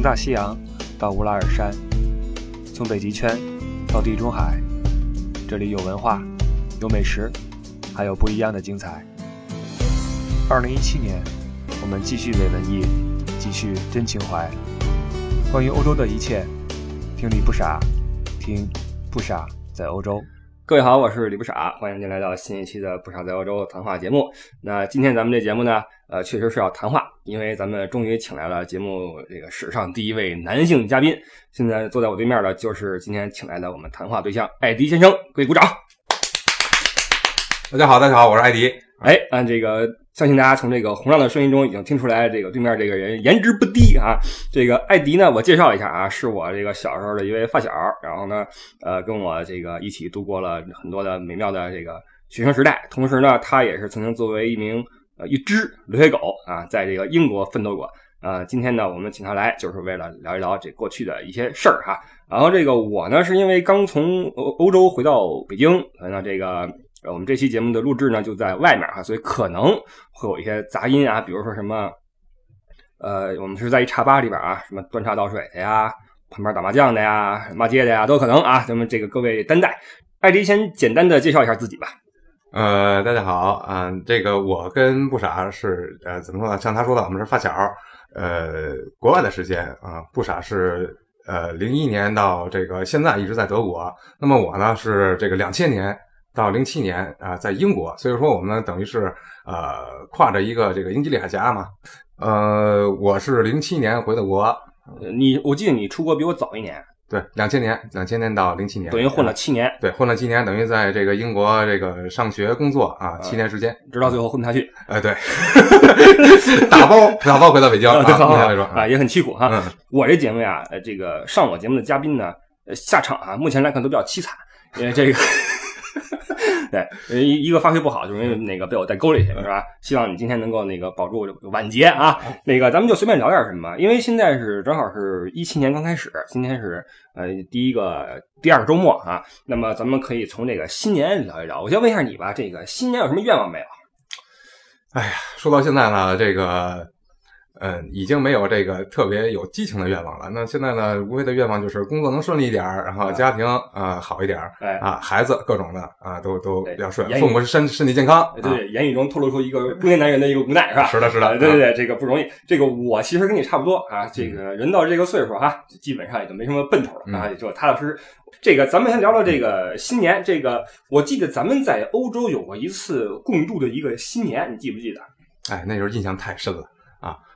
从大西洋到乌拉尔山，从北极圈到地中海，这里有文化，有美食，还有不一样的精彩。二零一七年，我们继续伪文艺，继续真情怀。关于欧洲的一切，听你不傻，听不傻在欧洲。各位好，我是李不傻，欢迎您来到新一期的《不傻在欧洲》谈话节目。那今天咱们这节目呢，呃，确实是要谈话，因为咱们终于请来了节目这个史上第一位男性嘉宾。现在坐在我对面的就是今天请来的我们谈话对象艾迪先生，各位鼓掌。大家好，大家好，我是艾迪。哎，按这个，相信大家从这个洪亮的声音中已经听出来，这个对面这个人颜值不低啊。这个艾迪呢，我介绍一下啊，是我这个小时候的一位发小，然后呢，呃，跟我这个一起度过了很多的美妙的这个学生时代。同时呢，他也是曾经作为一名呃一只留学狗啊，在这个英国奋斗过。啊，今天呢，我们请他来就是为了聊一聊这过去的一些事儿哈。然后这个我呢，是因为刚从欧欧洲回到北京，那这个。我们这期节目的录制呢，就在外面哈，所以可能会有一些杂音啊，比如说什么，呃，我们是在一茶吧里边啊，什么端茶倒水的呀，旁边打麻将的呀，骂街的呀，都可能啊。咱们这个各位担待。艾迪先简单的介绍一下自己吧。呃，大家好啊，这个我跟不傻是呃，怎么说呢？像他说的，我们是发小。呃，国外的时间啊，不傻是呃零一年到这个现在一直在德国。那么我呢是这个两千年。到零七年啊，在英国，所以说我们等于是呃跨着一个这个英吉利海峡嘛。呃，我是零七年回的国，你我记得你出国比我早一年，对，两千年，两千年到零七年，等于混了七年，对，混了七年，等于在这个英国这个上学工作啊，七年时间，直到最后混不下去，哎，对，打包打包回到北京，啊，说啊，也很凄苦哈。我这节目呀，呃，这个上我节目的嘉宾呢，下场啊，目前来看都比较凄惨，因为这个。对，一一个发挥不好，就容易那个被我带沟里去，是吧？希望你今天能够那个保住晚节啊。那个，咱们就随便聊点什么，因为现在是正好是一七年刚开始，今天是呃第一个第二个周末啊。那么咱们可以从这个新年聊一聊。我先问一下你吧，这个新年有什么愿望没有？哎呀，说到现在呢，这个。嗯，已经没有这个特别有激情的愿望了。那现在呢，无非的愿望就是工作能顺利一点然后家庭啊好一点啊，孩子各种的啊都都比较顺，父母身身体健康。对，言语中透露出一个中年男人的一个无奈，是吧？是的，是的。对对对，这个不容易。这个我其实跟你差不多啊，这个人到这个岁数哈，基本上也就没什么奔头了啊，也就踏踏实实。这个咱们先聊聊这个新年。这个我记得咱们在欧洲有过一次共度的一个新年，你记不记得？哎，那时候印象太深了。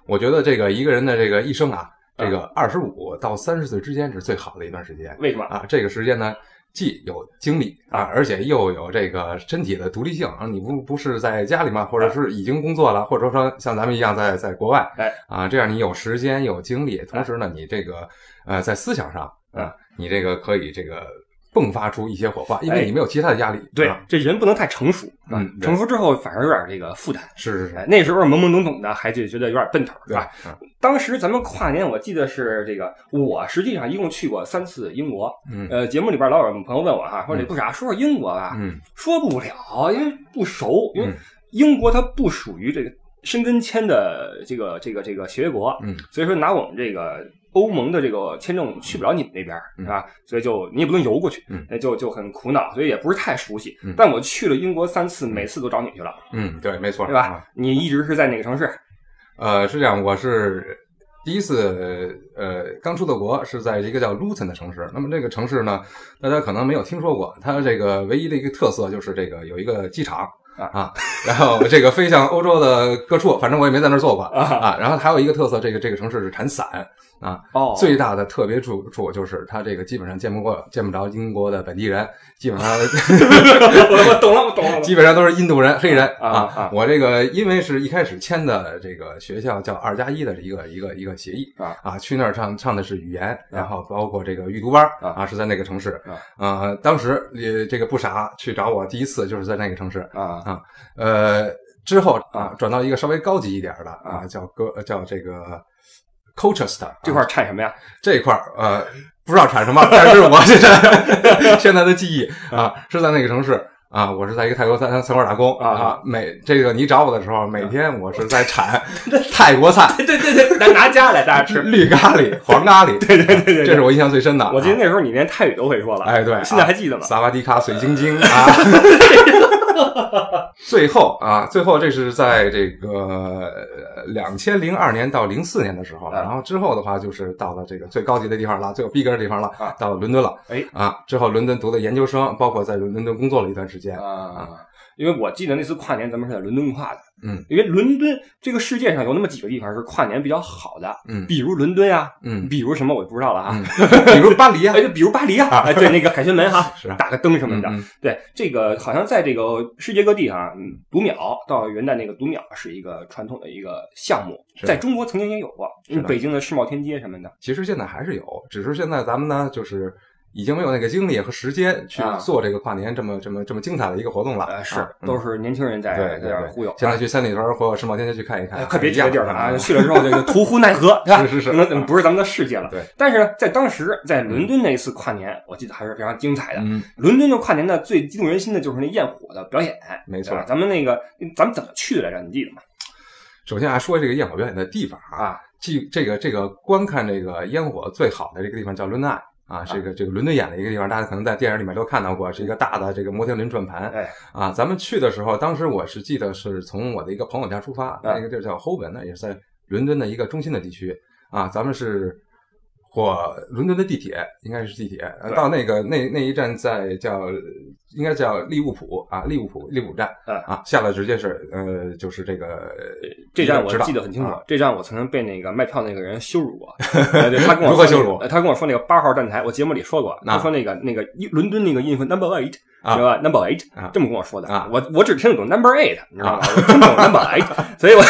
我觉得这个一个人的这个一生啊，这个二十五到三十岁之间是最好的一段时间。为什么啊？这个时间呢，既有精力啊，而且又有这个身体的独立性啊。你不不是在家里吗？或者是已经工作了，或者说像咱们一样在在国外，哎啊，这样你有时间有精力，同时呢，你这个呃在思想上啊，你这个可以这个。迸发出一些火花，因为你没有其他的压力。对，这人不能太成熟，嗯，成熟之后反而有点这个负担。是是是，那时候懵懵懂懂的，还就觉得有点奔头，对吧？当时咱们跨年，我记得是这个，我实际上一共去过三次英国。嗯，呃，节目里边老有朋友问我哈，说你不傻，说说英国吧。嗯，说不了，因为不熟，因为英国它不属于这个申根签的这个这个这个协约国。嗯，所以说拿我们这个。欧盟的这个签证去不了你们那边，是吧？所以就你也不能游过去，那就就很苦恼，所以也不是太熟悉。但我去了英国三次，每次都找你去了。嗯，对，没错，对吧？你一直是在哪个城市？呃，是这样，我是第一次呃刚出的国是在一个叫 Luton 的城市。那么这个城市呢，大家可能没有听说过，它这个唯一的一个特色就是这个有一个机场。啊，然后这个飞向欧洲的各处，反正我也没在那儿坐过啊。然后还有一个特色，这个这个城市是产伞啊。哦，最大的特别处处就是他这个基本上见不过见不着英国的本地人，基本上 我我懂了我懂了，基本上都是印度人黑人啊啊。我这个因为是一开始签的这个学校叫二加一的一个一个一个协议啊啊，去那儿上上的是语言，然后包括这个预读班啊，是在那个城市啊。当时也这个不傻去找我第一次就是在那个城市啊。啊，呃，之后啊，转到一个稍微高级一点的啊，叫哥叫这个 Colchester 这块产什么呀？这块呃，不知道产什么，但是我现在 现在的记忆啊，是在那个城市啊，我是在一个泰国餐餐馆打工啊啊。每这个你找我的时候，每天我是在产泰国菜，对对对，拿拿家来大家吃。绿咖喱、黄咖喱，对对对对对这是我印象最深的。我记得啊那时候你连泰语都会说了，哎对，现在还记得吗？萨瓦迪卡、水晶晶啊。最后啊，最后这是在这个两千零二年到零四年的时候，啊然后之后的话就是到了这个最高级的地方了，最有逼格的地方了啊，到了伦敦了。哎啊，之后伦敦读的研究生，包括在伦敦工作了一段时间。啊，因为我记得那次跨年咱们是在伦敦跨的，嗯，因为伦敦这个世界上有那么几个地方是跨年比较好的，嗯。比如伦敦啊，嗯。比如什么我就不知道了啊，嗯，比如巴黎啊哎，，就比如巴黎啊，哎，对，那个凯旋门哈，是啊打个灯什么的，嗯嗯。对，这个好像在这个世界各地哈，嗯读秒到元旦那个读秒是一个传统的一个项目，在中国曾经也有过，嗯北京的世贸天阶什么的，其实现在还是有，只是现在咱们呢，就是已经没有那个精力和时间去啊做这个跨年这么这么这么精彩的一个活动了。呃，是都是年轻人在在对对对这儿忽悠，现在去三里屯或者世贸天阶去看一看哎，，快别提这地儿了啊！去了之后这个途呼奈何，是吧？是是是可能不是咱们的世界了。对，但是呢，在当时在伦敦那一次跨年，我记得还是非常精彩的。嗯，伦敦的跨年呢，最激动人心的就是那焰火的表演，没错咱们那个，咱们怎么去的来着？你记得吗？首先啊，说这个焰火表演的地方啊，即这个这个观看这个烟火最好的这个地方叫伦敦爱啊，这个这个伦敦演的一个地方，大家可能在电影里面都看到过，是一个大的这个摩天轮转盘。哎，啊，咱们去的时候，当时我是记得是从我的一个朋友家出发，啊那个地儿叫 Holborn，那也是在伦敦的一个中心的地区啊。咱们是火伦敦的地铁，应该是地铁，到那个那那一站在叫应该叫利物浦啊，利物浦利物浦站啊啊，下来直接是呃就是这个这站我记得很清楚啊，这站我曾经被那个卖票那个人羞辱过。他跟我说那个如何羞辱呃他跟我说那个八号站台，我节目里说过，他说那个那个一伦敦那个音符 number eight，啊知道吧？number eight，啊这么跟我说的啊我我只听得懂 number eight，你知道吧？我听不懂 number eight，所以我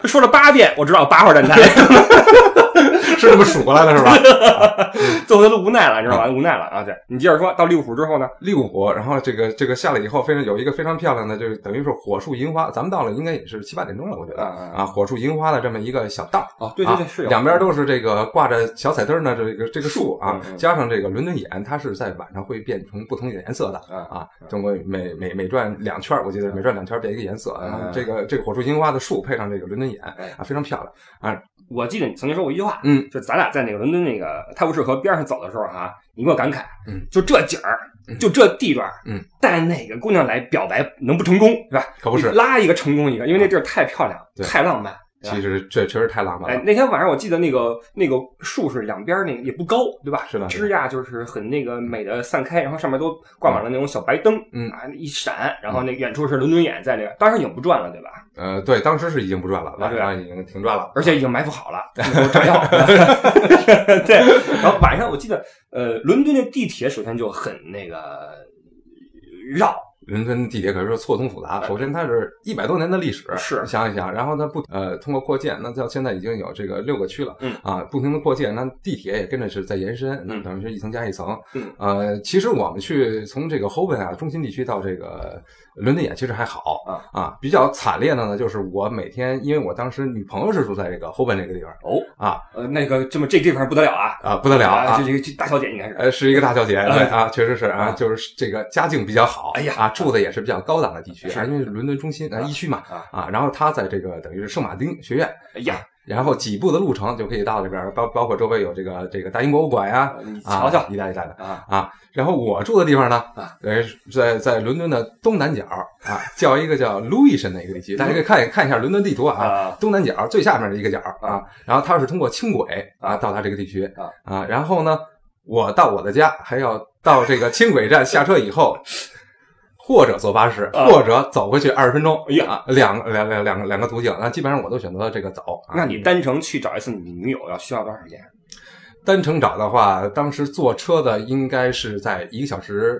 他 说了八遍，我知道八号站台。是这么数过来的是吧？最后他都无奈了，你知道吧？无奈了啊！对你接着说到利物浦之后呢？利物浦，然后这个这个下来以后，非常有一个非常漂亮的，就是等于是火树银花。咱们到了应该也是七八点钟了，我觉得啊火树银花的这么一个小道。啊，对对对，啊是两边都是这个挂着小彩灯的这个这个树啊加上这个伦敦眼，它是在晚上会变成不同的颜色的啊啊。中国每每每转两圈，我记得每转两圈变一个颜色。这个这个火树银花的树配上这个伦敦眼哎啊，非常漂亮啊。我记得你曾经说过一句话，嗯，就咱俩在那个伦敦那个泰晤士河边上走的时候哈、你给我感慨，嗯，就这景儿，嗯就这地段，嗯，带哪个姑娘来表白能不成功，是吧？可不是拉一个成功一个，因为那地儿太漂亮，太浪漫。其实这确实太浪漫哎了，。那天晚上我记得那个那个树是两边那个也不高，对吧？是的枝桠就是很那个美的散开，然后上面都挂满了那种小白灯，嗯啊一闪，然后那远处是伦敦眼在那个，当时已经不转了，对吧？呃，对，当时是已经不转了，晚上已经停转了。而且已经埋伏好了，有炸药。对，然后晚上我记得，呃，伦敦的地铁首先就很那个绕，伦敦地铁可是说错综复杂。首先，它是一百多年的历史，是想一想，然后它不呃通过扩建，那到现在已经有这个六个区了，嗯啊，不停的扩建，那地铁也跟着是在延伸，那嗯等于是一层加一层。嗯呃，其实我们去从这个 Holborn 啊中心地区到这个伦敦眼其实还好啊。比较惨烈的呢，就是我每天因为我当时女朋友是住在这个 Holborn 这个地方哦，啊。呃，那个这么这地方不得了啊，啊不得了啊。这。这这大小姐应该是，呃，是一个大小姐，对啊啊，确实是啊，啊。就是这个家境比较好，哎呀。啊，住的也是比较高档的地区是。啊，因为伦敦中心啊啊。一区嘛啊。啊，然后她在这个等于是圣马丁学院，哎呀，然后几步的路程就可以到这边，包包括周围有这个这个大英博物馆呀，瞧瞧一带一带的啊，啊。然后我住的地方呢啊，呃，在在伦敦的东南角啊，叫一个叫 Lewisham 的一个地区，大家可以看看一下伦敦地图啊，啊东南角最下面的一个角啊，然后它是通过轻轨啊啊到达这个地区啊啊，然后呢，我到我的家还要到这个轻轨站下车以后。或者坐巴士，啊或者走回去二十分钟，哎呀啊，两两两两个两个途径，那基本上我都选择这个走。啊那你单程去找一次你女友要需要多长时间？单程找的话，当时坐车的应该是在一个小时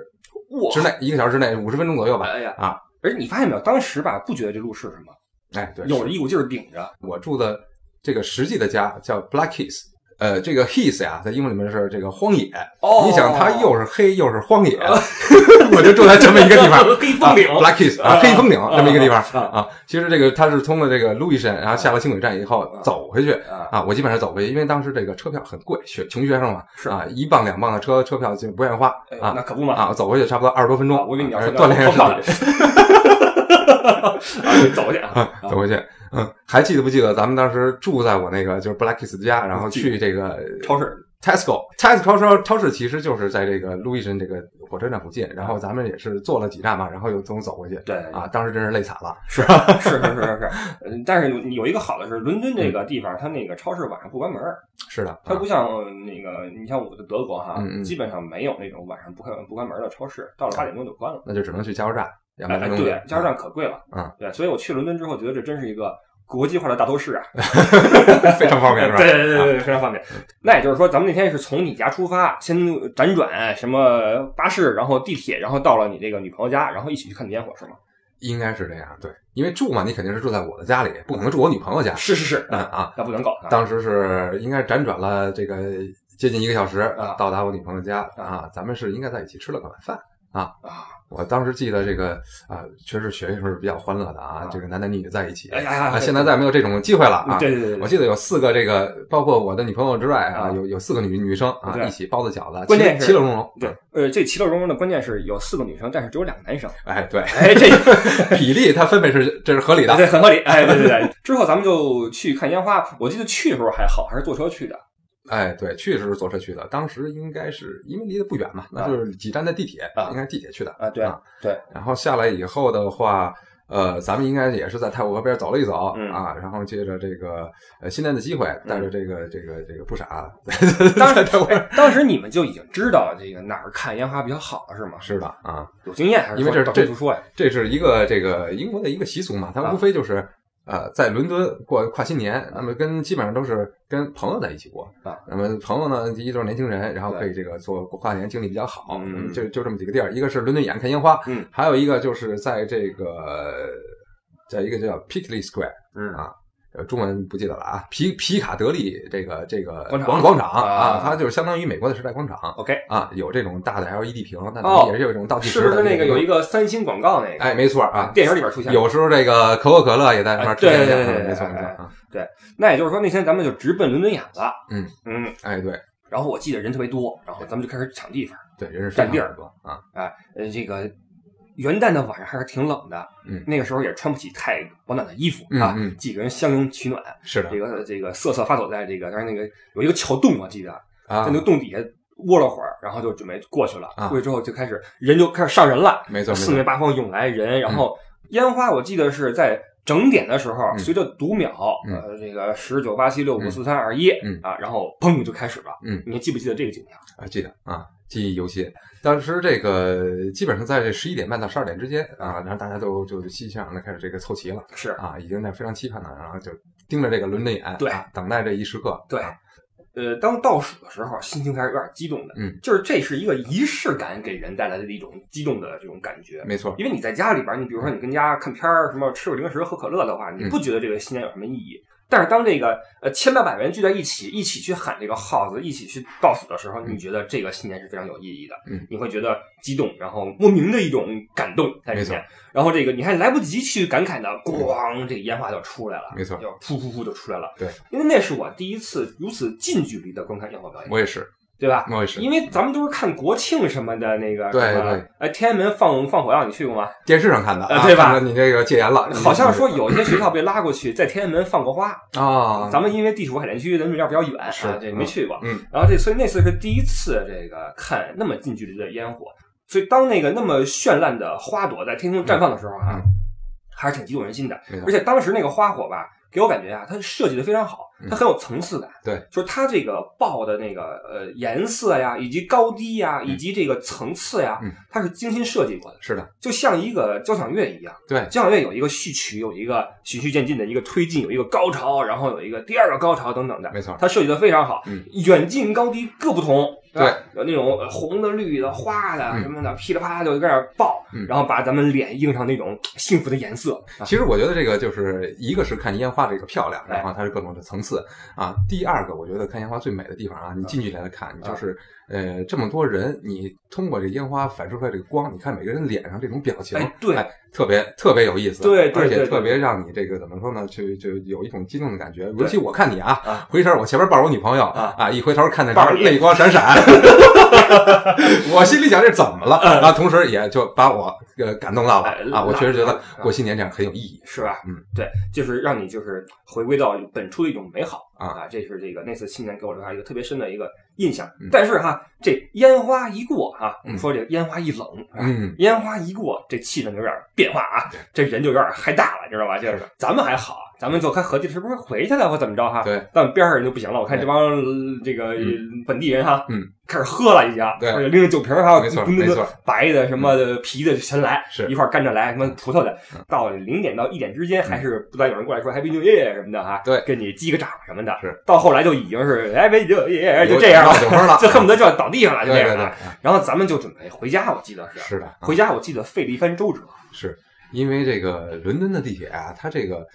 哇之内，一个小时之内五十分钟左右吧。哎呀啊，而且你发现没有，当时吧不觉得这路是什么，哎，对，有是着一股劲儿顶着，我住的这个实际的家叫 Blackheath，呃，这个 heath 呀，在英文里面是这个荒野。哦你想，它又是黑又是荒野，我就住在这么一个地方，黑风岭啊，Black Heath 啊，啊黑风岭这么一个地方啊啊。其实这个它是通过这个路易森，然后下了轻轨站以后走回去啊啊。我基本上走回去，因为当时这个车票很贵，学穷学生嘛，是啊，一磅两磅的车车票就不愿意花哎啊那可不嘛啊，走回去差不多二十多分钟，啊我以为你要说呃锻炼身体。走去啊啊，走回去，嗯，还记得不记得咱们当时住在我那个就是 Black Kiss 家，然后去这个超市 Tesco，Tesco 超市超市其实就是在这个路易森这个火车站附近，然后咱们也是坐了几站嘛，然后又从走回去，对啊，当时真是累惨了，是是是是是是，嗯但是有有一个好的是，伦敦这个地方，它那个超市晚上不关门儿，是的，啊它不像那个，你像我的德国哈基本上没有那种晚上不开不关门的超市，到了八点钟就关了。那就只能去加油站，要哎哎，买东西对，加油站可贵了，嗯，对，所以我去伦敦之后，觉得这真是一个国际化的大都市啊，非常方便是吧？对对对对，啊。非常方便。那也就是说，咱们那天是从你家出发，先辗转什么巴士，然后地铁，然后到了你这个女朋友家，然后一起去看烟火，是吗？应该是这样，对，因为住嘛，你肯定是住在我的家里，不可能住我女朋友家，是是是。嗯啊，那不能搞啊。当时是应该辗转了这个接近一个小时啊。到达我女朋友家啊，咱们是应该在一起吃了个晚饭啊。啊，我当时记得这个啊，确实学习时候是比较欢乐的啊啊，这个男男女女在一起哎呀现在再没有这种机会了啊。对对对对，我记得有四个这个，包括我的女朋友之外啊，啊有有四个女女生啊，一起包子饺子，关键是其乐融融。对，呃，这其乐融融的关键是有四个女生，但是只有两个男生。哎，对，哎，这 比例它分配是这是合理的。对很合理。哎，对对对。之后咱们就去看烟花，我记得去的时候还好，还是坐车去的。哎，对，去的时候坐车去的，当时应该是因为离得不远嘛，那就是几站的地铁，啊应该是地铁去的啊，对啊对，然后下来以后的话，呃，咱们应该也是在太湖河边走了一走、嗯啊，然后借着这个呃新年的机会，带着这个、这个这个不傻，当时当时你们就已经知道这个哪儿看烟花比较好了，是吗？是的啊，有经验还是因为这这听途说呀？这是一个这个英国的一个习俗嘛，它啊无非就是。呃，在伦敦过跨新年，那么跟基本上都是跟朋友在一起过啊。那么朋友呢，第一都是年轻人，然后对可以这个做跨年经历比较好。嗯就就这么几个地儿，一个是伦敦眼看烟花，嗯，还有一个就是在这个，在一个叫 Pickley Square，嗯啊，呃，中文不记得了啊，皮皮卡德利这个这个广场广广场啊啊，它就是相当于美国的时代广场 OK，啊，有这种大的 LED 屏，那哦也是有这种倒计时的不是那个有一个，三星广告那个？哎，没错啊，电影里边出现。有时候这个可口可乐也在上面出现一下，哎对对对没错没错啊，对那也就是说，那天咱们就直奔伦敦眼了。嗯嗯，哎对然后我记得人特别多，然后咱们就开始抢地方。对，人是占地儿多啊，哎，呃，这个元旦的晚上还是挺冷的，嗯那个时候也穿不起太保暖的衣服啊，嗯嗯几个人相拥取暖，是的这个这个瑟瑟发抖在这个，但是那个有一个桥洞，我记得啊在那，个洞底下窝了会儿，然后就准备过去了。啊过去之后就开始人就开始上人了，没错四面，八方涌来人，然后烟花我记得是在整点的时候，嗯随着读秒，嗯呃，这个十九八七六五四三二一，嗯啊，然后砰就开始了。嗯你还记不记得这个景象？啊，记得啊，记忆犹新。当时这个基本上在这十一点半到十二点之间啊，然后大家都就熙熙攘攘的开始这个凑齐了是啊，已经在非常期盼了，然后就盯着这个伦敦眼，对啊等待这一时刻。对啊，呃，当倒数的时候，心情还是有点激动的。嗯，就是这是一个仪式感给人带来的一种激动的这种感觉。没错，因为你在家里边，你比如说你跟家看片儿，什么吃个零食、喝可乐的话，嗯你不觉得这个新年有什么意义。但是当这个呃千八百人聚在一起，一起去喊这个号子，一起去倒数的时候，你觉得这个信念是非常有意义的。嗯，你会觉得激动，然后莫名的一种感动在里面。然后这个你还来不及去感慨呢，咣，这个烟花就出来了，没错。就噗噗噗就出来了。对，因为那是我第一次如此近距离的观看烟花表演，我也是，对吧？我也是。因为咱们都是看国庆什么的那个，对对，哎，天安门放放火药，你去过吗？电视上看的，啊呃对吧你这个戒严了，好像说有一些学校被拉过去，在天安门放过花。啊，咱们因为地处海淀区，人离这儿比较远，是啊，这没去过。嗯，然后这所以那次是第一次这个看那么近距离的烟火，所以当那个那么绚烂的花朵在天空绽放的时候啊，嗯还是挺激动人心的。而且当时那个花火吧，给我感觉啊，它设计的非常好，它很有层次感。嗯对，就是它这个爆的那个呃颜色呀，以及高低呀，以及这个层次呀嗯，它是精心设计过的，是的，就像一个交响乐一样。对，交响乐有一个序曲，有一个循序渐进的一个推进，有一个高潮，然后有一个第二个高潮等等的。没错，它设计的非常好，嗯远近高低各不同，吧？有那种红的、绿的、花的什么的，噼里啪啦就在那爆，然后把咱们脸映上那种幸福的颜色。其实我觉得这个就是一个是看烟花这个漂亮，然后它是各种的层次啊。第二个，我觉得看烟花最美的地方啊，你近距离来看，你就是呃这么多人，你通过这烟花反射出来这个光，你看每个人脸上这种表情，对，特别特别有意思，对，而且特别让你这个怎么说呢，就就有一种激动的感觉。尤其我看你啊，回身我前面抱着我女朋友啊，一回头看那泪光闪闪。我心里想这怎么了？啊，同时也就把我呃感动到了啊！我确实觉得过新年这样很有意义，是吧？嗯，对，就是让你就是回归到本初的一种美好啊！这是这个那次新年给我留下一个特别深的一个印象。但是哈，这烟花一过哈，我们说这烟花一冷，嗯，烟花一过，这气氛就有点变化啊，这人就有点嗨大了，知道吧？就是咱们还好。咱们就看合计是不是回去了或怎么着哈？对，但边上人就不行了。我看这帮这个本地人哈，嗯，开始喝了已经，对，拎着酒瓶哈，没错没错，白的什么皮的全来，是。一块干着来，什么葡萄的，到零点到一点之间还是不断有人过来说 Happy New Year 什么的哈，对，跟你击个掌什么的，是。到后来就已经是 Happy New Year 就这样了，就恨不得就要倒地上了，就这样了。然后咱们就准备回家，我记得是。是的，回家我记得费了一番周折，是因为这个伦敦的地铁啊，它这个。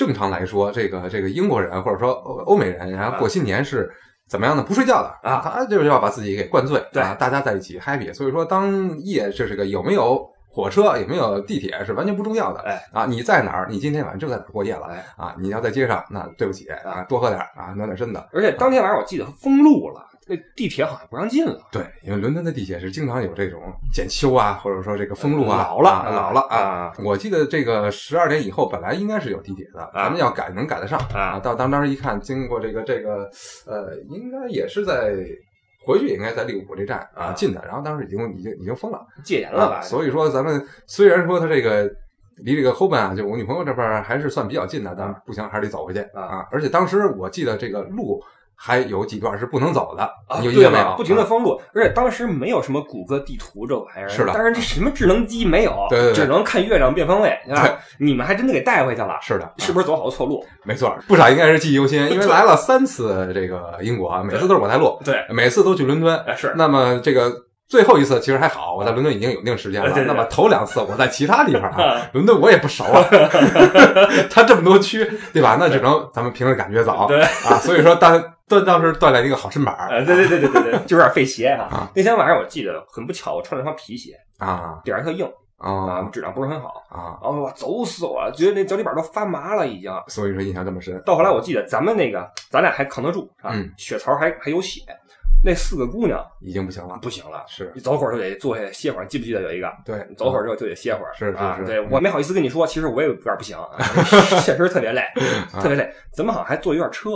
正常来说，这个这个英国人或者说欧欧美人，然后过新年是怎么样的？不睡觉的啊，他就是要把自己给灌醉，对，大家在一起 happy。所以说，当夜这是个有没有火车，有没有地铁是完全不重要的。哎啊，你在哪儿？你今天晚上就在哪儿过夜了？啊，你要在街上，那对不起啊，多喝点啊，暖暖身子。而且当天晚上我记得封路了。那地铁好像不让进了。对，因为伦敦的地铁是经常有这种检修啊，或者说这个封路啊，老了，老了啊。我记得这个十二点以后本来应该是有地铁的，咱们要赶能赶得上啊。到当当时一看，经过这个这个呃，应该也是在回去也，应该在利物浦这站啊进的。然后当时已经已经已经封了，戒严了吧？所以说咱们虽然说他这个离这个后边啊，就我女朋友这边还是算比较近的，但不行，还是得走回去啊。而且当时我记得这个路。还有几段是不能走的啊，有印象没有？不停的封路，而且当时没有什么谷歌地图这玩意儿，是的。当然这什么智能机没有，对对，只能看月亮变方位，对吧？你们还真的给带回去了，是的，是不是走好错路？没错，不少应该是记忆犹新，因为来了三次这个英国，每次都是我带路，对，每次都去伦敦，是。那么这个。最后一次其实还好，我在伦敦已经有一定时间了。那么头两次我在其他地方啊，伦敦我也不熟啊。它这么多区，对吧？那只能咱们凭着感觉走。对啊，所以说当当当时锻炼一个好身板儿。对对对对对对，就有点费鞋啊。那天晚上我记得很不巧，我穿了双皮鞋啊，底儿特硬啊，质量不是很好啊。然后我走死我了，觉得那脚底板都发麻了已经。所以说印象这么深。到后来我记得咱们那个咱俩还扛得住啊，血槽还还有血。那四个姑娘已经不行了，不行了，是你走会儿就得坐下歇会儿，记不记得有一个？对，走会儿之后就得歇会儿，是啊，是对我没好意思跟你说，其实我也有点不行，确实特别累，特别累。咱们好像还坐一段车，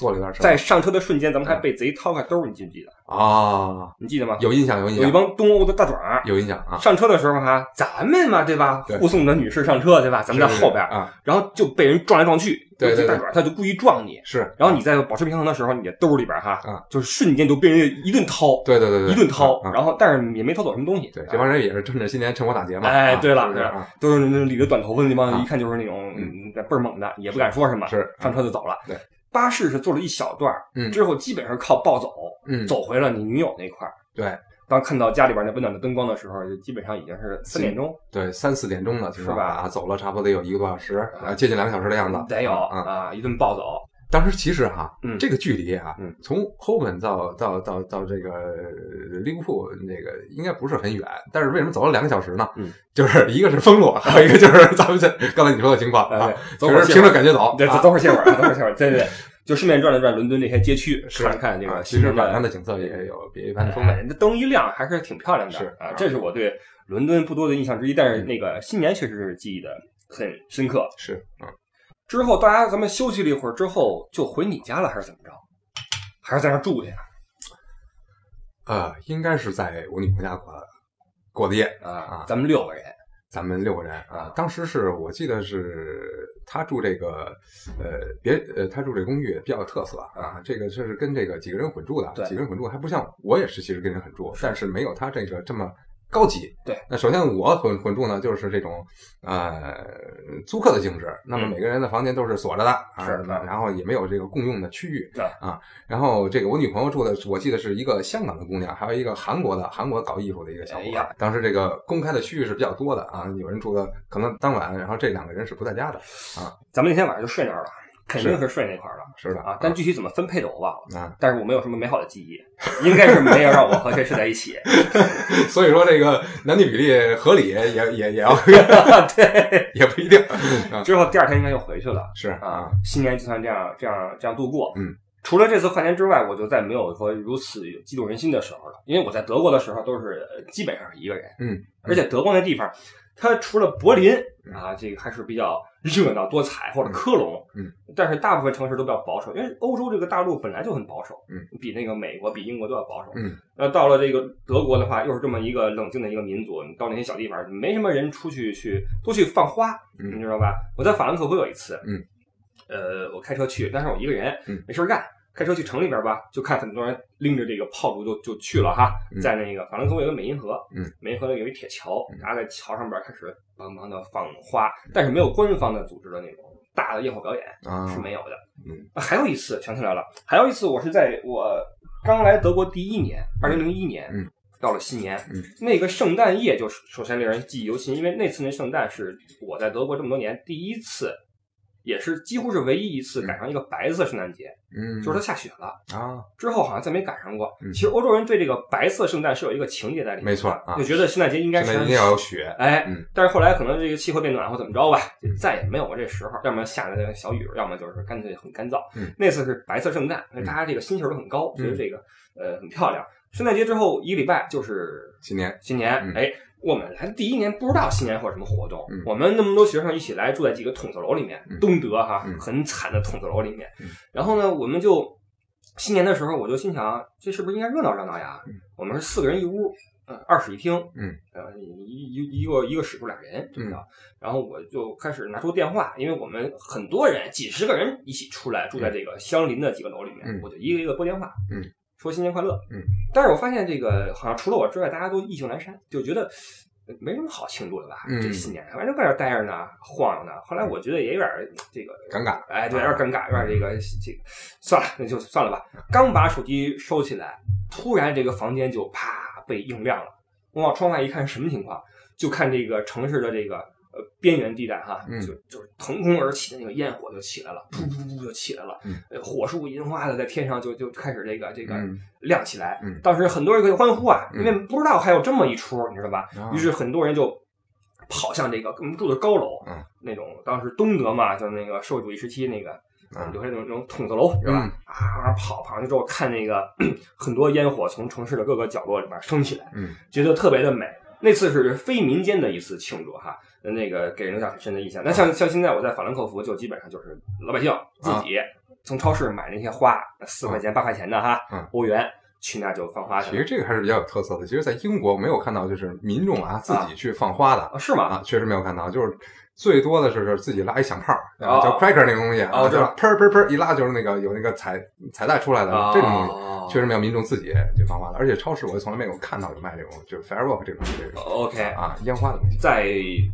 坐了一段车，在上车的瞬间，咱们还被贼掏开兜，你记不记得？啊，你记得吗？有印象，有印象。有一帮东欧的大爪儿，有印象啊。上车的时候哈，咱们嘛，对吧？护送着女士上车，对吧？咱们在后边啊，然后就被人撞来撞去。对对，大爪他就故意撞你。是，然后你在保持平衡的时候，你的兜里边哈，啊，就是瞬间就被人一顿掏。对对对对，一顿掏。然后，但是也没偷走什么东西。对，这帮人也是趁着新年趁火打劫嘛。哎，对了，都是那理着短头发的那帮，一看就是那种倍儿猛的，也不敢说什么，是上车就走了。对。巴士是坐了一小段嗯，之后基本上靠暴走，嗯，走回了你女友那块儿。对，当看到家里边那温暖的灯光的时候，就基本上已经是三点钟，对，三四点钟了，是吧？啊，走了差不多得有一个多小时，啊，接近两个小时的样子，得有啊，一顿暴走。当时其实哈，嗯，这个距离啊，嗯，从 h o m e 到到到到这个利物浦那个应该不是很远，但是为什么走了两个小时呢？嗯，就是一个是封路，还 有一个就是咱们这刚才你说的情况啊，就是凭着感觉走，对，走会儿歇会儿，走会儿歇会儿，对对。就顺便转了转伦敦那些街区，看看这个。其实晚上的景色也有别一般的风味。那灯一亮，还是挺漂亮的。是啊，这是我对伦敦不多的印象之一。但是那个新年确实是记忆的很深刻。是嗯。之后大家咱们休息了一会儿之后，就回你家了，还是怎么着？还是在那住去？呃，应该是在我女朋友家过过的夜啊啊。咱们六个人。咱们六个人啊，当时是我记得是他住这个，呃，别呃，他住这公寓比较有特色啊，这个是跟这个几个人混住的，几个人混住还不像我也是其实跟人混住，但是没有他这个这么高级。对，那首先我混混住呢，就是这种呃租客的性质。那么嗯每个人的房间都是锁着的，啊是的然后也没有这个共用的区域对啊。然后这个我女朋友住的，我记得是一个香港的姑娘，还有一个韩国的，韩国搞艺术的一个小伙伴。哎当时这个公开的区域是比较多的啊，有人住的可能当晚，然后这两个人是不在家的啊。咱们那天晚上就睡那儿了，肯定是睡那块儿了是的啊。但具体怎么分配的我忘了，啊，但是我没有什么美好的记忆，应该是没有让我和谁睡在一起。所以说这个男女比例合理也也也要 对，也不一定 啊。之后第二天应该就回去了是啊，新年就算这样这样这样度过。嗯，除了这次跨年之外，我就再没有说如此激动人心的时候了。因为我在德国的时候都是呃基本上是一个人，嗯，而且德国那地方，它除了柏林啊，这个还是比较热闹多彩，或者科隆，嗯，但是大部分城市都比较保守，因为欧洲这个大陆本来就很保守，嗯，比那个美国、比英国都要保守，嗯，那到了这个德国的话，又是这么一个冷静的一个民族，你到那些小地方，没什么人出去去都去放花，嗯你知道吧？我在法兰克福有一次，嗯，呃，我开车去，但是我一个人，嗯没事干。开车去城里边吧，就看很多人拎着这个炮竹就就去了哈，嗯。在那个法兰克福有个美银河，嗯，美银河那有一铁桥，嗯。大家在桥上边开始帮忙的放花，但是没有官方的组织的那种大的焰火表演啊。是没有的。还有一次想起来了，还有一次我是在我刚来德国第一年，二零零一年，嗯，到了新年，嗯，那个圣诞夜就首先令人记忆犹新，因为那次那圣诞是我在德国这么多年第一次。也是几乎是唯一一次赶上一个白色圣诞节，嗯，就是它下雪了。啊，之后好像再没赶上过。嗯其实欧洲人对这个白色圣诞是有一个情节在里面，没错啊就觉得圣诞节应该是一定要有雪，哎，嗯但是后来可能这个气候变暖或怎么着吧，就嗯再也没有过这时候，要么下来的小雨，要么就是干脆很干燥。嗯那次是白色圣诞，嗯大家这个心气儿都很高，嗯觉得这个呃很漂亮。圣诞节之后一个礼拜就是新年新年，嗯哎。我们来第一年不知道新年会有什么活动，嗯我们那么多学生一起来住在几个筒子楼里面，嗯东德哈、嗯很惨的筒子楼里面。嗯然后呢，我们就新年的时候，我就心想，这是不是应该热闹热闹呀？嗯我们是四个人一屋，呃，二室一厅，嗯，呃，一一一个一个室住俩人这么着。然后我就开始拿出电话，因为我们很多人，几十个人一起出来住在这个相邻的几个楼里面，嗯我就一个一个拨电话，嗯，说新年快乐，嗯。但是我发现这个好像除了我之外，大家都意兴阑珊，就觉得。呃没什么好庆祝的吧？嗯这新年反正在这待着呢，晃悠呢。后来我觉得也有点这个尴尬，哎，对，有点尴尬，有点这个这个，算了，那就算了吧。刚把手机收起来，突然这个房间就啪被映亮了。我往窗外一看，什么情况？就看这个城市的这个呃边缘地带哈，嗯就就是腾空而起的那个烟火就起来了，噗噗噗就起来了，火树银花的在天上就就开始这个这个嗯亮起来。嗯当时很多人就欢呼啊，嗯因为不知道还有这么一出，你知道吧？啊于是很多人就跑向这个我们住的高楼，嗯那种当时东德嘛，就是那个社会主义时期那个。啊留下那种那种筒子楼是吧？嗯啊，跑跑上去之后，看那个 很多烟火从城市的各个角落里边升起来，嗯觉得特别的美。那次是非民间的一次庆祝哈，那个给人留下很深的印象。那像像现在我在法兰克福，就基本上就是老百姓自己从超市买那些花，四块钱八块钱的哈嗯，欧元去那就放花去了其实这个还是比较有特色的。其实，在英国没有看到就是民众啊自己去放花的啊？是吗？啊，确实没有看到，就是最多的是是自己拉一响炮，哦啊叫 cracker 那个东西啊，就哦知道砰砰砰一拉就是那个有那个彩彩带出来的这种东西。哦。确实没有民众自己去放花的，而且超市我从来没有看到有卖这种就是 firework 这种这种 OK，啊烟花的东西。在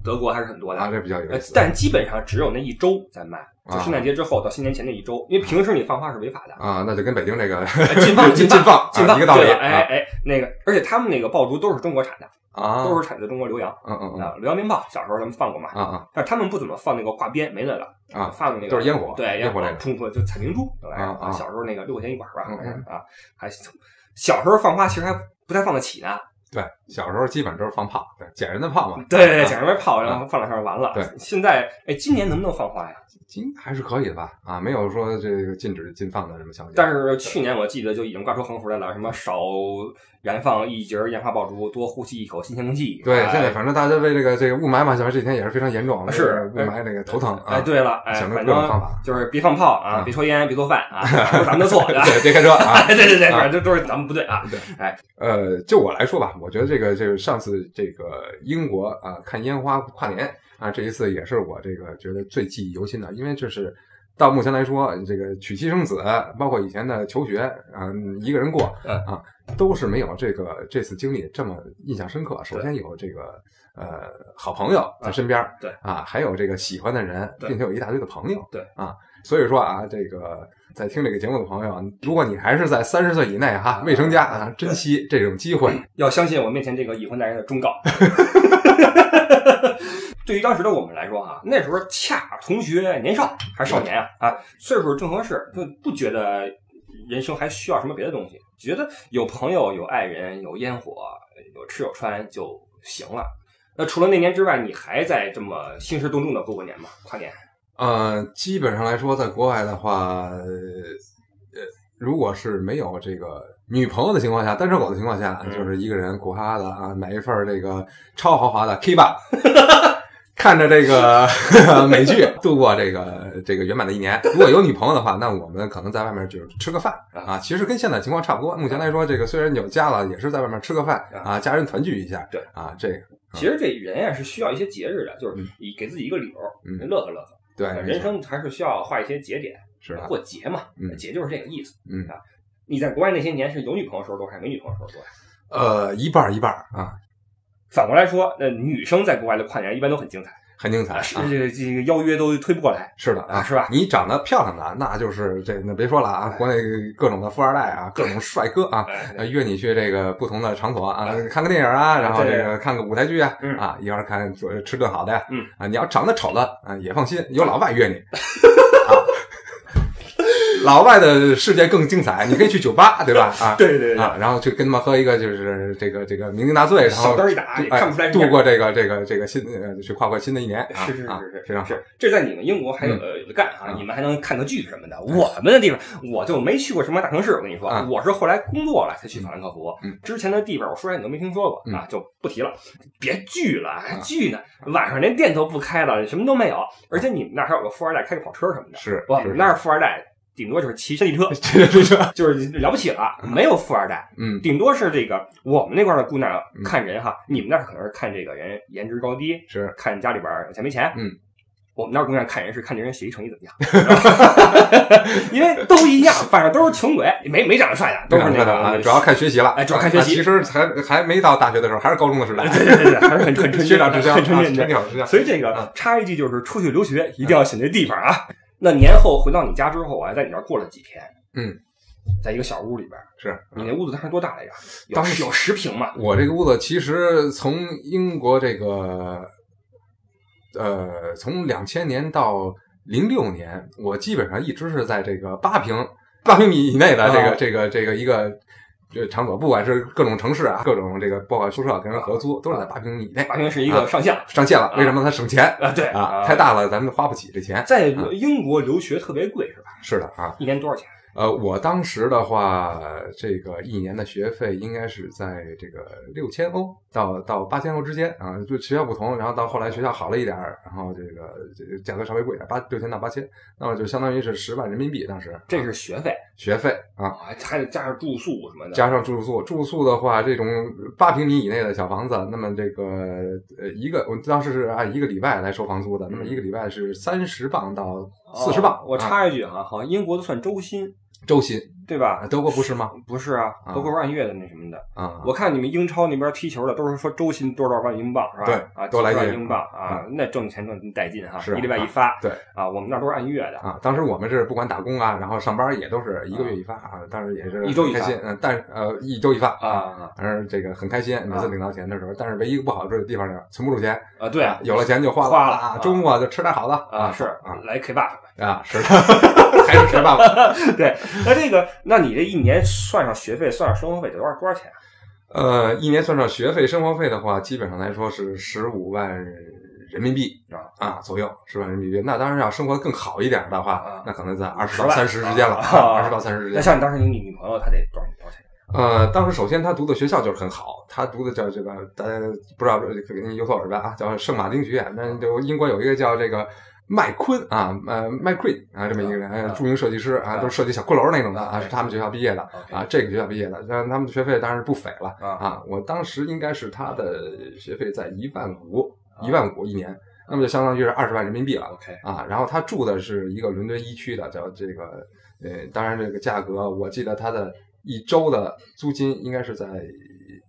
德国还是很多的。啊，这比较有呃意思。但基本上只有那一周在卖，就啊圣诞节之后到新年前那一周，因为平时你放花是违法的。啊，那就跟北京这个禁放 禁禁放禁放啊一个道理哎啊。哎，那个，而且他们那个爆竹都是中国产的，啊，都是产自中国浏阳。嗯嗯嗯。啊，浏阳鞭炮小时候咱们放过嘛，啊啊。但是他们不怎么放那个挂鞭，没那个啊。放的那个都是烟火对烟火那个。冲突就彩明珠，对吧？啊啊。小时候那个六块钱一管吧，啊，还小时候放花其实还不太放得起呢，对，小时候基本都是放炮，对，捡人的炮嘛。对捡人的炮，然后放两下完了。对，现在哎，今年能不能放花呀？今还是可以的吧？啊，没有说这个禁止禁放的什么消息。但是去年我记得就已经挂出横幅来了，什么少燃放一节烟花爆竹，多呼吸一口新鲜空气。对，哎现在反正大家为这个这个雾霾嘛，小这几天也是非常严重，是雾霾那个头疼啊。哎，对了，哎，各种方法就是别放炮啊，啊别抽烟，别做饭啊，都是咱们的错，对别开车啊。哎，对对对，啊反正都是咱们不对啊。对，哎呃，就我来说吧，我觉得这个就是上次这个英国啊、看烟花跨年啊，这一次也是我这个觉得最记忆犹新的，因为这是到目前来说，这个娶妻生子，包括以前的求学啊、一个人过嗯啊，都是没有这个这次经历这么印象深刻。首先有这个呃好朋友在身边，对啊，还有这个喜欢的人，并且有一大堆的朋友，对啊，所以说啊，这个在听这个节目的朋友，如果你还是在三十岁以内哈，未成家啊，珍惜这种机会。要相信我面前这个已婚男人的忠告。对于当时的我们来说哈、那时候恰同学年少还是少年啊啊，岁数正合适，就不觉得人生还需要什么别的东西，觉得有朋友、有爱人、有烟火、有吃有穿就行了。那除了那年之外，你还在这么兴师动众的过过年吗？跨年？呃，基本上来说，在国外的话，呃，如果是没有这个女朋友的情况下，单身狗的情况下，嗯就是一个人苦哈哈的啊，买一份儿这个超豪华的 K 吧，看着这个 美剧，度过这个这个圆满的一年。如果有女朋友的话，那我们可能在外面就是吃个饭啊，其实跟现在情况差不多。目前来说，这个虽然有家了，也是在外面吃个饭啊，家人团聚一下。对啊，这个其实这人呀是需要一些节日的，就是给自己一个理由，嗯乐呵乐呵。对呃人生还是需要画一些节点，过节嘛，嗯节就是这个意思。嗯啊，你在国外那些年是有女朋友时候多还是没女朋友时候多呀？呃，一半一半啊，反过来说，那女生在国外的跨年一般都很精彩，很精彩啊。这个这个邀约都推不过来。是的啊是吧你长得漂亮的，那就是这那别说了啊，国内各种的富二代啊，各种帅哥啊，约你去这个不同的场所啊哎，看个电影啊，然后这个看个舞台剧啊嗯，啊，一会儿看吃顿好的呀嗯，啊，你要长得丑的啊，也放心，有老外约你。啊老外的世界更精彩，你可以去酒吧，对吧？啊，对对对。啊，然后去跟他们喝一个，就是这个这个酩酊大醉，然后小灯一打也哎看不出来度过这个这个这个新呃，去跨过新的一年是是是是非常好。是。，这在你们英国还有有的干啊，啊你们还能看个剧什么的。我们的地方我就没去过什么大城市，我跟你说啊，我是后来工作了才去法兰克福。嗯，之前的地方我说来你都没听说过嗯。啊，就不提了。别聚了，还聚呢，晚上连店都不开了，什么都没有，而且你们那儿还有个富二代开个跑车什么的，是是。我们那是富二代顶多就是骑山地车，就是了不起了，没有富二代。嗯顶多是这个我们那块的姑娘嗯看人哈，你们那可能是看这个人颜值高低，是看家里边有钱没钱。嗯，我们那姑娘看人是看这人学习成绩怎么样，因为都一样，反正都是穷鬼，没没长得帅的，都是那个啊，主要看学习了，哎主要看学习啊其实还还没到大学的时候，还是高中的时代，对对对对，还是很 很纯学长之交，很纯。所以这个啊插一句就是，出去留学一定要选对地方啊。那年后回到你家之后，我还在你这儿过了几天。嗯，在一个小屋里边，是你那屋子当时多大来着？当时有十平嘛？我这个屋子其实从英国这个，呃，从两千年到零六年，我基本上一直是在这个八平八平米以内的这个、啊这个这个一个这场所，不管是各种城市啊，各种这个包括宿舍跟人合租，都是在八平米以内。八平是一个上限了上限了，啊为什么？它省钱啊，对啊，太。大了，咱们花不起这钱。在英国留学特别贵是吧？是的啊，一年多少钱？呃，我当时的话，这个一年的学费应该是在这个六千欧到到八千欧之间啊，就学校不同，然后到后来学校好了一点儿，然后这个这个价格稍微贵一点，八六千到八千，那么就相当于是十万人民币当时。这啊是学费学费啊，啊，还得加上住宿什么的。加上住宿，住宿的话，这种八平米以内的小房子，那么这个呃一个，我当时是按一个礼拜来收房租的，那么一个礼拜是三十磅到四十磅哦。我啊插一句哈，好像英国的算周薪，周新，对吧？德国不是吗？不是啊，啊德国是按月的那什么的。啊，我看你们英超那边踢球的都是说周薪多少万英镑是吧？对啊，多来劲几十万英镑啊，那挣钱挣带劲哈，一礼拜一发。对啊，我们那都是按月的。啊，当时我们是不管打工啊，然后上班也都是一个月一发啊，当时也是一周一发很开心，嗯，但是呃一周一发啊，啊反正这个很开心，每次领到钱的时候，但是唯一一个不好的地方是存不住钱，啊！对啊，有了钱就花花了啊啊，周末就吃点好的啊是啊来 K 爸爸。啊是的，还是吃爸爸。对，那这个，那你这一年算上学费，算上生活费，得多少多少钱啊？呃，一年算上学费、生活费的话，基本上来说是十五万人民币啊啊左右，十万人民币。那当然要生活更好一点的话啊，那可能在二十10到三十之间了，啊二十到三十之间。那像你当时你女朋友，她得多少多少钱？呃，当时首先他读的学校就是很好，他读的叫这个大家不知道可能有所耳闻啊，叫圣马丁学院。那就英国有一个叫这个麦昆啊，呃麦奎啊这么一个人，呃著名设计师啊，都是设计小骷髅那种的啊，是他们学校毕业的啊，这个学校毕业的，但他们的学费当然是不菲了啊啊。我当时应该是他的学费在一万五，一万五一年那么就相当于是二十万人民币了。OK，啊，然后他住的是一个伦敦一区的，叫这个呃，当然这个价格，我记得他的一周的租金应该是在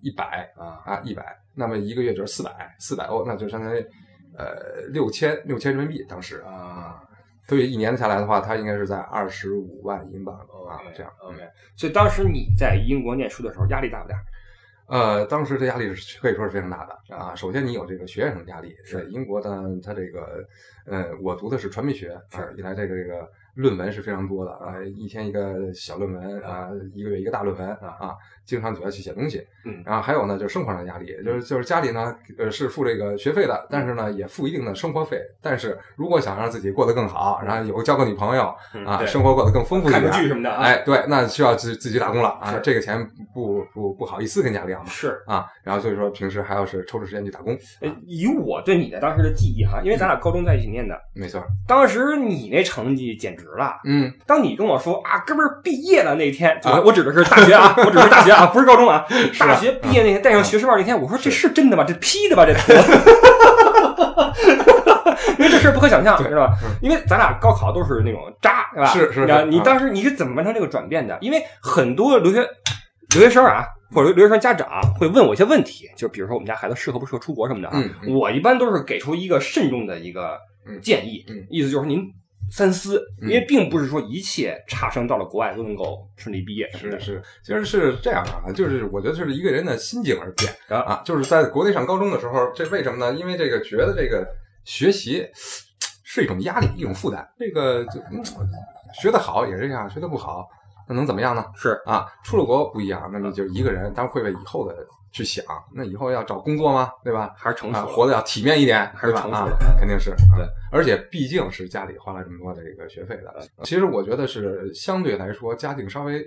一百啊啊一百，那么一个月就是四百四百欧，那就相当于呃六千六千人民币当时啊所以一年下来的话，他应该是在二十五万英镑啊这样。OK，所以当时你在英国念书的时候压力大不大？呃，当时这压力是可以说是非常大的啊。首先，你有这个学业上的压力，在英国呢，它这个呃，我读的是传媒学，啊，一来这个这个论文是非常多的啊，一天一个小论文啊，一个月一个大论文啊，经常就要去写东西。嗯。然后还有呢，就是生活上的压力，就是就是家里呢，呃，是付这个学费的，但是呢，也付一定的生活费。但是如果想让自己过得更好，然后有交个女朋友啊，生活过得更丰富一看点，个剧什么的啊。哎，对，那需要自自己打工了啊，这个钱不不不好意思跟家里要嘛。是，啊，然后所以说平时还要是抽出时间去打工，呃以我对你的当时的记忆哈，因为咱俩高中在一起念的，没错，当时你那成绩简直了。嗯，当你跟我说啊，哥们儿毕业了那天，我啊我指的是大学啊，我指的是大学啊，不是高中啊。大学毕业那天戴上学士帽那天，我说这是真的吗？这 P 的吧？这图，因为这事儿不可想象，知道吧？因为咱俩高考都是那种渣，对吧？是是是你你啊当时你是怎么完成这个转变的？因为很多留学留学生啊，或者留学生家长会问我一些问题，就比如说我们家孩子适合不适合出国什么的啊。嗯嗯我一般都是给出一个慎重的一个嗯建议，嗯意思就是您三思，嗯因为并不是说一切差生到了国外都能够顺利毕业。是是，其实是这样啊，就是我觉得是一个人的心境而变啊啊，就是在国内上高中的时候，这为什么呢？因为这个觉得这个学习是一种压力，一种负担，这个就、嗯、学得好也是这样，学得不好那能怎么样呢？是啊，出了国不一样，那么就一个人，当然会为以后的去想，那以后要找工作吗？对吧？啊，还是成熟了，活得要体面一点，还是成熟了，肯定是。对啊，而且毕竟是家里花了这么多的这个学费的。其实我觉得是相对来说家境稍微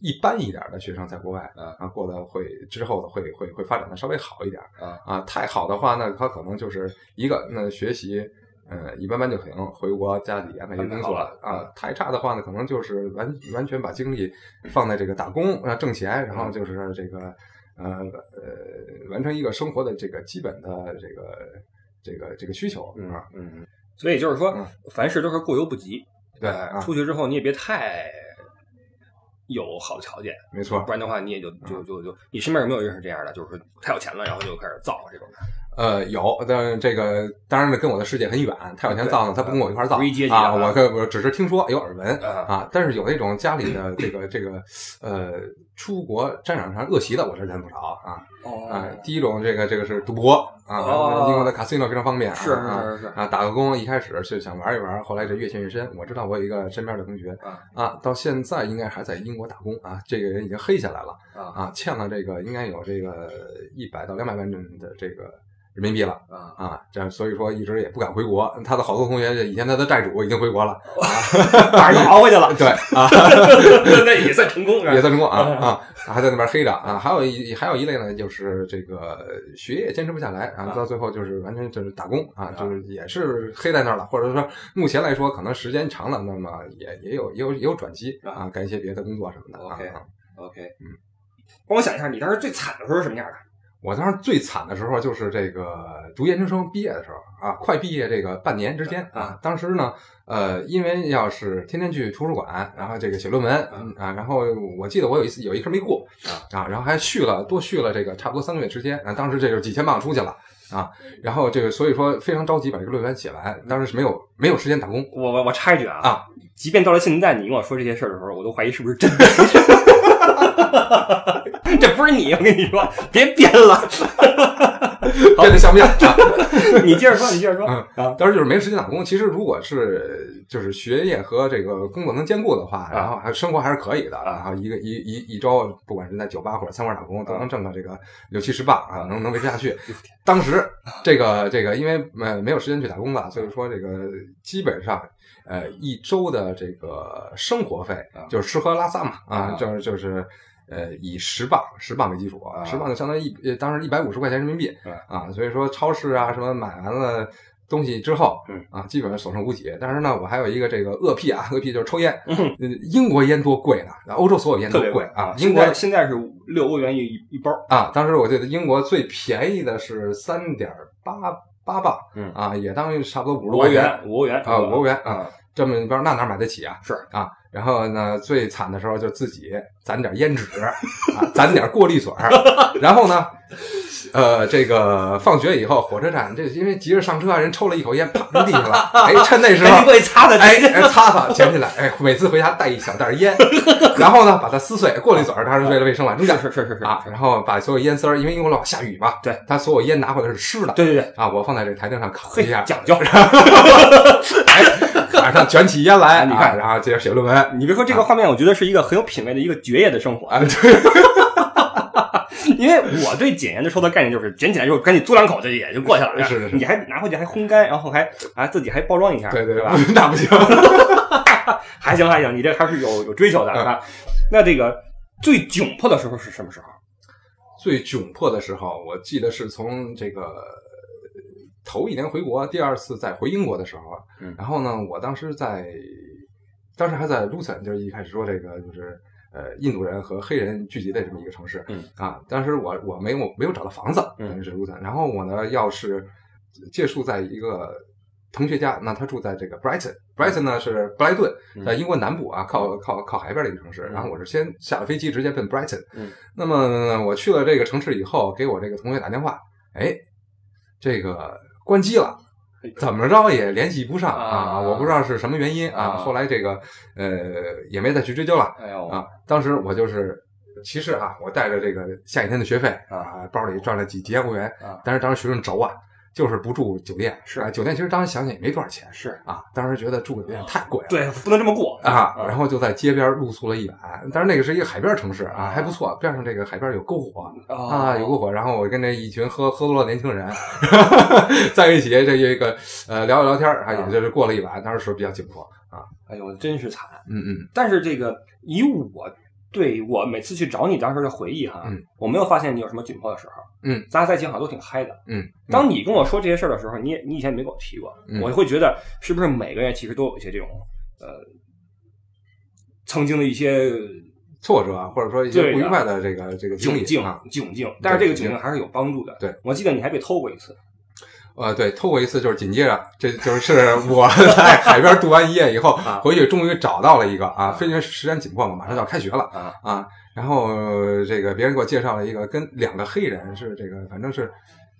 一般一点的学生，在国外啊啊过得会之后的会会会发展的稍微好一点啊啊。太好的话，那他可能就是一个那学习。嗯，一般般就行，回国家里安排一些工作了啊。太差的话呢，可能就是完完全把精力放在这个打工啊挣钱，然后就是这个呃呃完成一个生活的这个基本的这个这个这个需求嗯啊。嗯，所以就是说嗯，凡事都是过犹不及。对出去之后你也别太有好的条件，没错不，然的话你也就就就就，你身边有没有认识这样的？就是太有钱了，然后就开始造这种的。呃，有，但是这个当然跟我的世界很远，他有钱造呢，他不跟我一块造啊，啊我跟我只是听说有耳闻啊啊，但是有那种家里的这个这个呃出国战场上恶习的，我是见不少啊哦啊。第一种这个这个是赌博啊，哦英国的 casino 非常方便啊，是啊是是是啊，打个工一开始是想玩一玩，后来这越陷越深。我知道我有一个身边的同学啊啊，到现在应该还在英国打工啊，这个人已经黑下来了啊啊，欠了这个应该有这个一百到两百万的这个人民币了。啊！啊，这样所以说一直也不敢回国。他的好多同学，以前他的债主已经回国了，把人熬回去了，对啊，那也算成功？也算成功啊啊，还在那边黑着啊。还有一还有一类呢，就是这个学业坚持不下来啊，到最后就是完全就是打工啊，就是也是黑在那儿了，或者说目前来说可能时间长了，那么也也有也有也有转机啊，干一些别的工作什么的啊 OK 啊。OK，嗯，帮我想一下，你当时最惨的时候是什么样的？我当时最惨的时候就是这个读研究生毕业的时候啊，快毕业这个半年之间啊，当时呢，呃，因为要是天天去图书馆，然后这个写论文嗯啊，然后我记得我有一次有一科没过啊，然后还续了多续了这个差不多三个月时间啊，当时这就是几千磅出去了啊，然后这个所以说非常着急把这个论文写完，当时是没有没有时间打工我我我插一句啊啊，即便到了现在，你跟我说这些事儿的时候，我都怀疑是不是真的。这不是你，我跟你说，别编了。编的像不像啊？你接着说，你接着说嗯啊。当时就是没时间打工。其实如果是就是学业和这个工作能兼顾的话，然后还生活还是可以的。然后一个一一一周，不管是在酒吧或者餐馆打工，都能挣个这个六七十磅啊，能能维持下去。当时这个这个因为没没有时间去打工了，所以说这个基本上。呃，一周的这个生活费就是吃喝拉撒嘛，啊，就是就是，呃，以十磅十磅为基础啊，十磅就相当于一，当时一百五十块钱人民币，啊，所以说超市啊什么买完了东西之后，嗯啊，基本上所剩无几。但是呢，我还有一个这个恶癖啊，恶癖就是抽烟。英国烟多贵呢，欧洲所有烟都贵啊。英现国在现在是六欧元一一包啊，当时我记得英国最便宜的是三点八八磅，嗯啊，也当于差不多五十五欧元，五欧元啊，五欧元啊啊，这么你不知道那哪买得起啊？是啊，然后呢，最惨的时候就自己攒点烟纸，啊，攒点过滤嘴儿，然后呢，呃，这个放学以后火车站，这因为急着上车，人抽了一口烟，啪扔地上了，哎，趁那时候赶紧过去擦擦，哎，哎擦擦，捡起来，哎，每次回家带一小袋烟，然后呢，把它撕碎，过滤嘴儿，当然为了卫生了，扔掉是是是是啊，然后把所有烟丝儿，因为英国老下雨嘛，对，他所有烟拿回来是湿的，对对对，啊，我放在这台灯上烤嘿一下，讲究。哎，马上卷起烟来，啊你看啊然后接着写论文，你别说这个画面，我觉得是一个很有品位的一个爵爷的生活啊，对，因为我对检验的时候的概念就是捡起来之后赶紧嘬两口就也就过去了，是是是你还拿回去还烘干，然后还啊自己还包装一下，对对对吧？？那不行，还行还行，你这还是有有追求的，是嗯吧？那这个最窘迫的时候是什么时候？最窘迫的时候，我记得是从这个头一年回国，第二次再回英国的时候，嗯然后呢，我当时在，当时还在卢森，就是一开始说这个就是呃印度人和黑人聚集的这么一个城市，嗯啊，当时我我没有没有找到房子，嗯等于是卢森，然后我呢要是借宿在一个。同学家，那他住在这个 Brighton，Brighton 呢是布莱顿，嗯在英国南部啊，靠靠靠海边的一个城市。然后我是先下了飞机，直接奔 Brighton。嗯，那么我去了这个城市以后，给我这个同学打电话，哎，这个关机了，怎么着也联系不上啊！啊我不知道是什么原因啊。啊后来这个呃也没再去追究了啊。当时我就是。其实啊，我带着这个下一天的学费啊，包里赚了几几千块钱啊，但是当时学生轴啊，就是不住酒店，是啊，酒店其实当时想想也没多少钱是啊，当时觉得住酒店太贵了，对，不能这么过啊，然后就在街边露宿了一晚。但是那个是一个海边城市啊，啊还不错，边上这个海边有篝火后啊，有篝火。然后我跟这一群喝喝多了年轻人 在一起，这一个呃聊一聊天啊也就是过了一晚，当时是比较紧迫啊。哎呦，真是惨。嗯嗯但是这个以我对我每次去找你当时的回忆哈，嗯我没有发现你有什么紧迫的时候。嗯，咱俩在一起好像都挺嗨的。嗯，当你跟我说这些事儿的时候，你也你以前没跟我提过，嗯我会觉得是不是每个人其实都有一些这种呃曾经的一些挫折啊，或者说一些不愉快的这个这个经窘境历啊。窘境，但是这个窘境还是有帮助的。对，我记得你还被偷过一次。呃，对，偷过一次就是紧接着，这就是我在海边度完一夜以后啊，回去终于找到了一个啊，非常时间紧迫嘛，马上就要开学了啊啊，然后呃这个别人给我介绍了一个跟两个黑人是这个，反正是。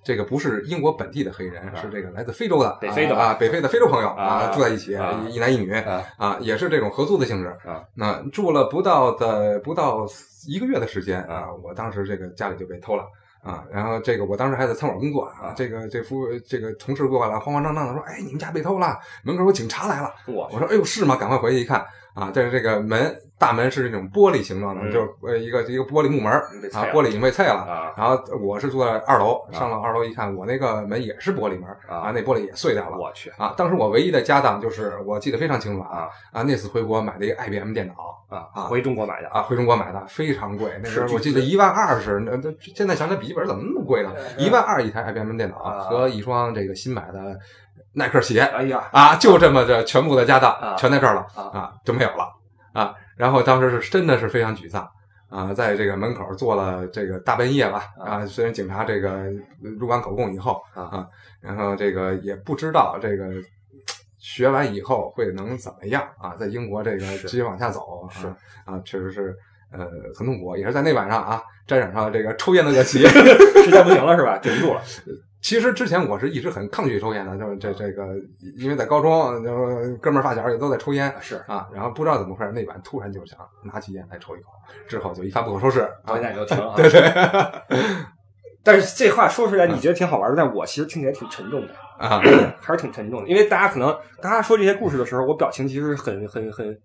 这个不是英国本地的黑人，是这个来自非洲的北非的啊，北非的非洲朋友啊住在一起啊，一男一女啊啊，也是这种合租的性质啊。那住了不到的不到一个月的时间啊啊，我当时这个家里就被偷了。啊，然后这个我当时还在餐馆工作啊，啊这个这服务这个同事过来慌慌张张的说：“哎，你们家被偷了，门口有警察来了。”我我说：“哎呦，是吗？赶快回去一看啊，但是这个门大门是那种玻璃形状的，嗯就是呃一个一个玻璃木门儿啊，玻璃已经被碎了。啊然后我是坐在二楼，啊上了二楼一看，我那个门也是玻璃门儿啊啊，那玻璃也碎掉了。我去啊，当时我唯一的家当就是我记得非常清楚啊啊，那次回国买的一个 IBM 电脑啊啊回中国买的啊，回中国买的非常贵，那时候是我记得一万二是，那那现在想想笔记本怎么那么贵呢？一万二一台 IBM 电脑啊和一双这个新买的耐克鞋。哎呀。啊，就这么着全部的家当啊。全在这儿了。啊。啊，就没有了。啊。然后当时是真的是非常沮丧。啊，在这个门口坐了这个大半夜吧，啊，虽然警察这个入完口供以后啊。然后这个也不知道这个学完以后会能怎么样啊，在英国这个是。继续往下走是。啊啊，确实是呃很痛苦，也是在那晚上啊沾染上了这个抽烟的恶习。实在不行了是吧？顶不住了。其实之前我是一直很抗拒抽烟的，就是这这个，因为在高中，就是哥们儿发小也都在抽烟是啊，然后不知道怎么回事，那晚突然就想拿起烟来抽一口，之后就一发不可收拾啊到现。在就停了啊。对对 但是这话说出来，你觉得挺好玩的，但我其实听起来挺沉重的，啊，还是挺沉重的。因为大家可能大家说这些故事的时候，我表情其实很很很，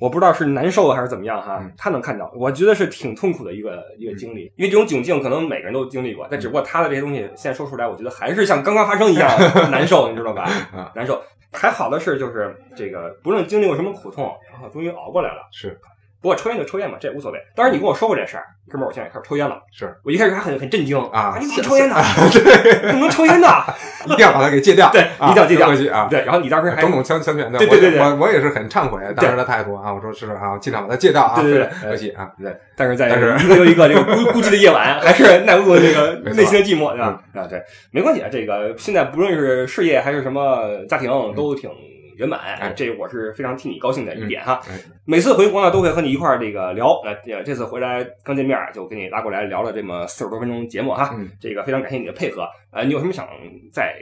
我不知道是难受还是怎么样哈嗯。他能看到，我觉得是挺痛苦的一个一个经历。因为这种窘境可能每个人都经历过，但只不过他的这些东西现在说出来，我觉得还是像刚刚发生一样 难受，你知道吧 啊？难受。还好的是，就是这个不论经历过什么苦痛，然后终于熬过来了。是不过抽烟就抽烟嘛，这也无所谓。当然你跟我说过这事儿，哥们儿，我现在开始抽烟了。是我一开始还很很震惊啊你怎么抽烟呢？对，怎么能抽烟呢？一定要把它给戒掉，对啊一定要戒掉对然后你当时还种种强强权的，对对对对我我我也是很忏悔当时的态度啊，我说是啊，尽量把它戒掉啊，对对对可惜啊，对，但是在一个又一个这个孤孤寂的夜晚，还是耐不住这个内心的寂寞，对吧？啊，对，没关系啊。这个现在不论是事业还是什么家庭，都挺圆满，哎这我是非常替你高兴的一点哈。哎每次回国呢，都会和你一块儿这个聊。呃，这次回来刚见面，就给你拉过来聊了这么四十多分钟节目哈。嗯这个非常感谢你的配合。呃，你有什么想再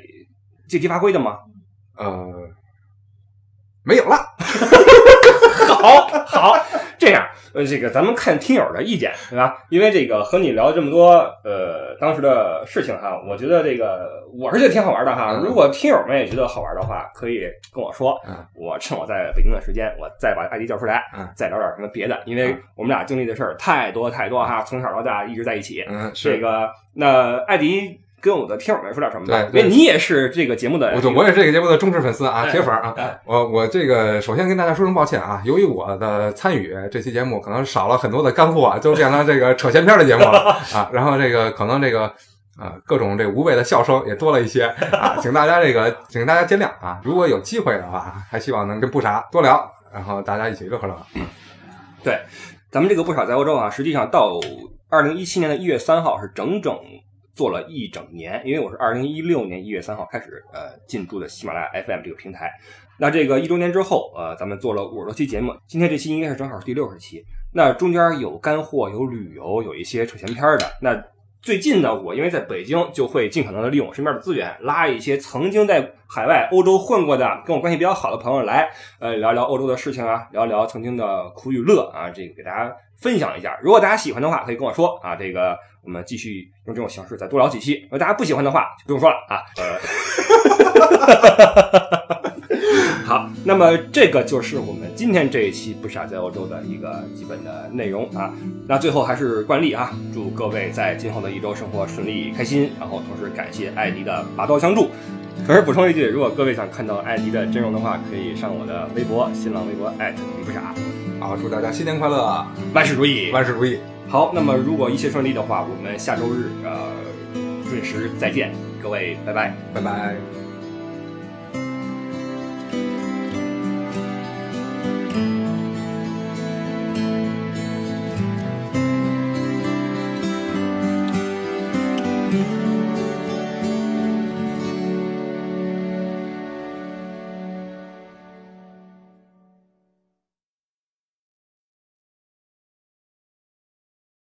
借题发挥的吗？呃，没有了，好好，这样，呃，这个咱们看听友的意见，对吧？因为这个和你聊这么多，呃，当时的事情哈，我觉得这个我是觉得挺好玩的哈。嗯如果听友们也觉得好玩的话，可以跟我说，嗯我趁我在北京的时间，我再把艾迪叫出来，嗯再聊点什么别的，因为嗯我们俩经历的事儿太多太多哈，从小到大一直在一起。嗯，是，这个，那艾迪跟我的听友们说点什么吧？对对因为你也是这个节目的，我我也是这个节目的忠实粉丝啊，哎铁粉啊哎。我我这个首先跟大家说声抱歉啊，由于我的参与，这期节目可能少了很多的干货啊，就变成这个扯闲篇的节目了 啊。然后这个可能这个啊各种这无谓的笑声也多了一些啊，请大家这个 请大家见谅啊。如果有机会的话，还希望能跟不傻多聊，然后大家一起乐呵乐呵。对，咱们这个不少在欧洲啊，实际上到二零一七年的一月三号是整整做了一整年，因为我是二零一六年一月三号开始呃进驻的喜马拉雅 FM 这个平台。那这个一周年之后，呃，咱们做了五十多期节目，今天这期应该是正好是第六十期。那中间有干货，有旅游，有一些扯闲篇的。那最近呢，我因为在北京，就会尽可能的利用我身边的资源，拉一些曾经在海外欧洲混过的、跟我关系比较好的朋友来，呃，聊聊欧洲的事情啊，聊聊曾经的苦与乐啊，这个给大家分享一下。如果大家喜欢的话，可以跟我说啊，这个我们继续用这种形式再多聊几期。如果大家不喜欢的话，就不用说了啊。呃，好，那么这个就是我们今天这一期不傻在欧洲的一个基本的内容啊。那最后还是惯例啊，祝各位在今后的一周生活顺利开心，然后同时感谢艾迪的拔刀相助。可是补充一句，如果各位想看到艾迪的真容的话，可以上我的微博、新浪微博艾特你不傻，好，祝大家新年快乐，万事如意。万事如意。好，那么如果一切顺利的话，我们下周日呃准时再见，各位拜拜。拜拜。